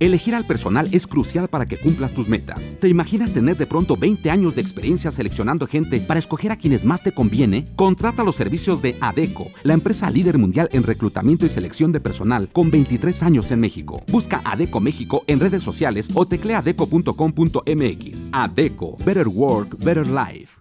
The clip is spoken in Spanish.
Elegir al personal es crucial para que cumplas tus metas. ¿Te imaginas tener de pronto 20 años de experiencia seleccionando gente para escoger a quienes más te conviene? Contrata los servicios de ADECO, la empresa líder mundial en reclutamiento y selección de personal con 23 años en México. Busca ADECO México en redes sociales o teclea adeco.com.mx. ADECO, Better Work, Better Life.